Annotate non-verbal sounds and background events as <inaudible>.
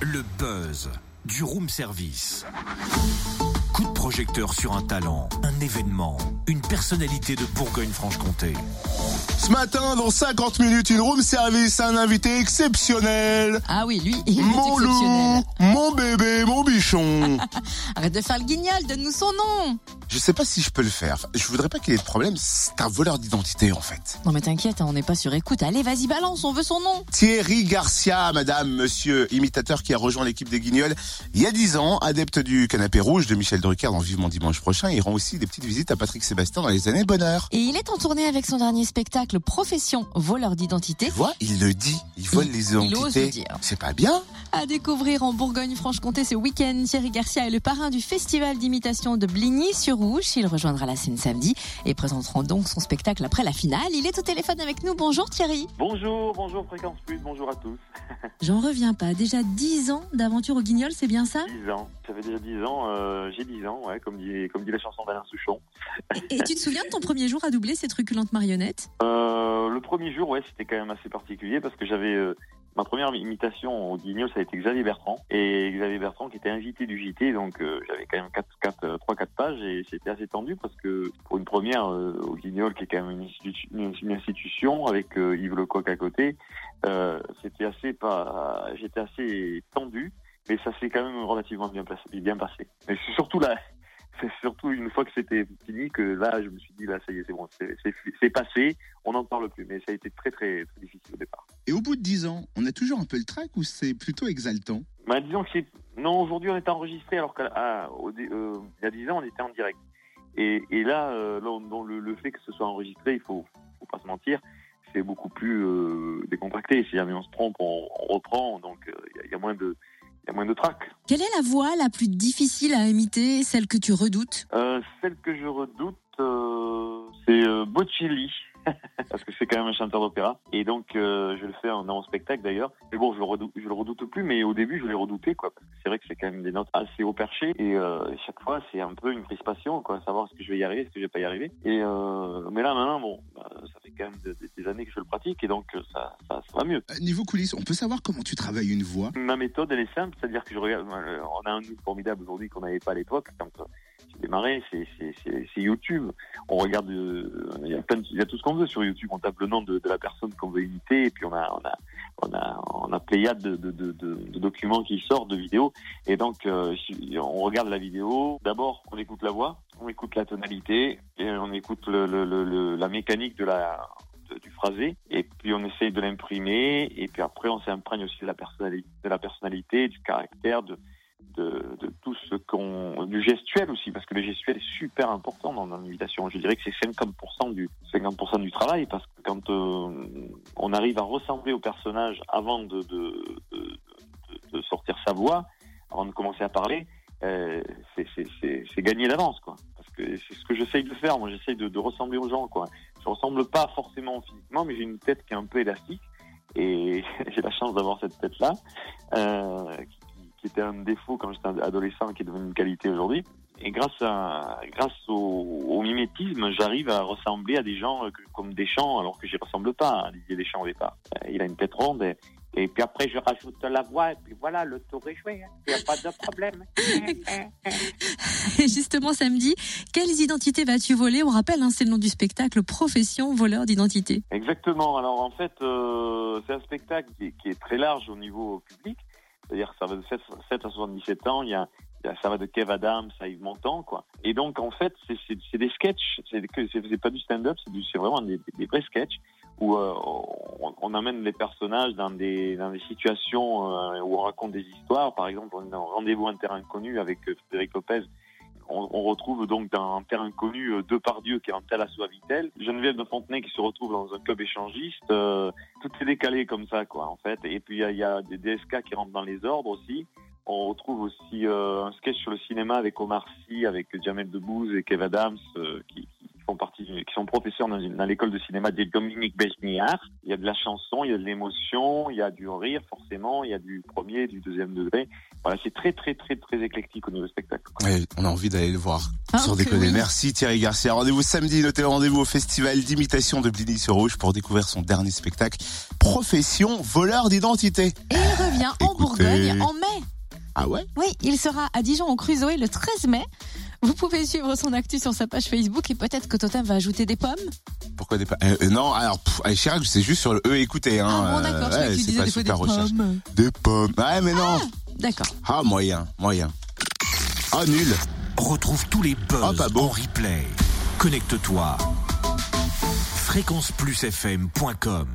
Le buzz du room service. Coup de projecteur sur un talent, un événement, une personnalité de Bourgogne-Franche-Comté. Ce matin, dans 50 minutes, une room service, un invité exceptionnel. Ah oui, lui, il est Mon exceptionnel. loup, mon bébé, mon bichon. <laughs> Arrête de faire le guignol, donne-nous son nom. Je sais pas si je peux le faire. Je voudrais pas qu'il ait de problème. C'est un voleur d'identité, en fait. Non mais t'inquiète, hein, on n'est pas sur écoute. Allez, vas-y, balance, on veut son nom. Thierry Garcia, madame, monsieur, imitateur qui a rejoint l'équipe des Guignols il y a 10 ans, adepte du canapé rouge de Michel Drucker dans Vivement Dimanche prochain. Il rend aussi des petites visites à Patrick Sébastien dans les années bonheur. Et il est en tournée avec son dernier spectacle Profession voleur d'identité. Tu vois, il le dit. Il vole Il- les il ose identités. le dire. C'est pas bien À découvrir en Bourgogne-Franche-Comté ce week-end, Thierry Garcia est le parrain du festival d'imitation de Il rejoindra la scène samedi et présentera donc son spectacle après la finale. Il est au téléphone avec nous. Bonjour Thierry. Bonjour, bonjour Fréquence Plus, bonjour à tous. <laughs> J'en reviens pas. Déjà 10 ans d'aventure au Guignol, c'est bien ça? 10 ans, ça fait déjà 10 ans, euh, j'ai 10 ans, ouais, comme dit, comme dit la chanson d'Alain Souchon. et, et tu te souviens de ton premier jour à doubler ces truculentes marionnettes? Euh, le premier jour, ouais, c'était quand même assez particulier parce que j'avais euh, ma première imitation au Guignol, ça a été Xavier Bertrand et Xavier Bertrand qui était invité du JT, donc euh, j'avais quand même 4, 4, 3 4 pages et c'était assez tendu parce que pour une première euh, au Guignol qui est quand même une, institu- une- institution avec euh, Yves Lecoq à côté, euh, c'était assez pas, j'étais assez tendu, mais ça s'est quand même relativement bien passé, bien passé. Mais c'est surtout là. C'est surtout une fois que c'était fini que là, je me suis dit, là, ça y est, c'est bon, c'est- passé, on n'en parle plus. Mais ça a été très, très, très difficile au départ. Et au bout de 10 ans, on a toujours un peu le trac ou c'est plutôt exaltant? Bah, disons que c'est. Non, aujourd'hui, on est enregistré, alors qu'il y a 10 ans, on était en direct. Et, et là, euh, là, on- dans le, le fait que ce soit enregistré, il faut, faut pas se mentir, c'est beaucoup plus euh, décontracté. Si jamais on se trompe, on, on reprend, donc euh, il y a- il y, a moins de. Il y a moins de trac. Quelle est la voix la plus difficile à imiter, celle que tu redoutes? Euh, celle que je redoute, euh, c'est euh, Bocelli. <laughs> Parce que c'est quand même un chanteur d'opéra. Et donc, euh, je le fais en- dans mon spectacle d'ailleurs. Mais bon, je le, redoute, je le redoute plus, mais au début, je l'ai redouté, quoi. Parce que c'est vrai que c'est quand même des notes assez haut perché. Et euh, chaque fois, c'est un peu une crispation, quoi. Savoir est-ce que je vais y arriver, est-ce que je vais pas y arriver. Et euh, mais là, maintenant, bon, bah, ça fait quand même des, des années que je le pratique. Et donc, euh, ça, ça, ça va mieux. Euh, Niveau coulisses, on peut savoir comment tu travailles une voix? Ma méthode, elle est simple, c'est-à-dire que je regarde. euh, On a un outil formidable aujourd'hui qu'on n'avait pas à l'époque quand j'ai démarré, c'est- YouTube. On regarde, il y a plein, de- il y a tout ce qu'on veut sur YouTube. On tape le nom de, de la personne qu'on veut imiter, et puis on a, on a, on a, on a pléiade de, de, de, de- de documents qui sortent, de vidéos. Et donc, euh, on regarde la vidéo. D'abord, on écoute la voix, on écoute la tonalité, et on écoute la mécanique du phrasé. Et puis on essaye de l'imprimer. Et puis après on s'imprègne aussi de la personnalité la personnalité du caractère de tout ce qu'on du gestuel aussi. Parce que le gestuel est super important dans l'invitation. Je dirais que c'est 50% du 50% du travail. Parce que quand euh, on arrive à ressembler au personnage avant de sortir sa voix avant de commencer à parler euh, c'est gagné d'avance c'est ce que j'essaye de faire moi j'essaye de, ressembler aux gens quoi je ressemble pas forcément physiquement, mais j'ai une tête qui est un peu élastique. Et <laughs> j'ai la chance d'avoir cette tête-là, euh, qui, était un défaut quand j'étais adolescent, qui est devenu une qualité aujourd'hui. Et grâce à, grâce au, mimétisme, j'arrive à ressembler à des gens euh, comme Deschamps, alors que j'y ressemble pas à Didier Deschamps au départ. Euh, il a une tête ronde. Et puis après, je rajoute la voix, et puis voilà, le tour est joué. hein. Il n'y a pas de problème. <laughs> Et justement, samedi, quelles identités vas-tu voler? On rappelle, hein, c'est le nom du spectacle Profession voleur d'identité. Exactement. Alors en fait, euh, c'est un spectacle qui est, qui est très large au niveau public. C'est-à-dire que ça va de 7, 7 à 77 ans. Il y a, ça va de Kev Adams à Yves Montand, quoi. Et donc en fait, c'est des sketchs. C'est pas du stand-up, c'est du- c'est vraiment des, des vrais sketchs où euh, on, amène les personnages dans des dans des situations euh, où on raconte des histoires. Par exemple, on est dans Rendez-vous un terrain inconnu avec euh, Frédéric Lopez on, retrouve donc dans un terrain inconnu euh, Depardieu qui est en tel assaut à Vitel, Geneviève de Fontenay qui se retrouve dans un club échangiste, tout est décalé comme ça quoi en fait. Et puis il y a, des DSK qui rentrent dans les ordres aussi. On retrouve aussi un sketch sur le cinéma avec Omar Sy, avec Jamel Debbouze et Kev Adams qui, qui partie, qui sont professeurs dans, l'école de cinéma des Dominique Besniard. Il y a de la chanson, il y a de l'émotion, il y a du rire forcément, il y a du premier, du deuxième degré. Voilà, c'est très très très très éclectique au niveau spectacle. on a envie d'aller le voir. Ah, Sans déconner. oui. Merci Thierry Garcia. Rendez-vous samedi, notez le rendez-vous au festival d'imitation de Bligny sur Rouge pour découvrir son dernier spectacle, Profession voleur d'identité. Et il revient en Bourgogne en mai. Ah ouais? Oui, il sera à Dijon au Crusoe le 13 mai. Vous pouvez suivre son actu sur sa page Facebook et peut-être que Totem va ajouter des pommes. Pourquoi des pa- euh, Non, alors pff, allez, Chirac, c'est juste sur le E écoutez. Hein, ah bon, d'accord, je euh, tu c'est disais pas des fois des recherche. pommes. Des pommes. Ouais, mais non. D'accord. Ah, moyen, moyen. Ah, nul. Retrouve tous les buzz Ah, pas bon. en replay. Connecte-toi. fréquenceplusfm.com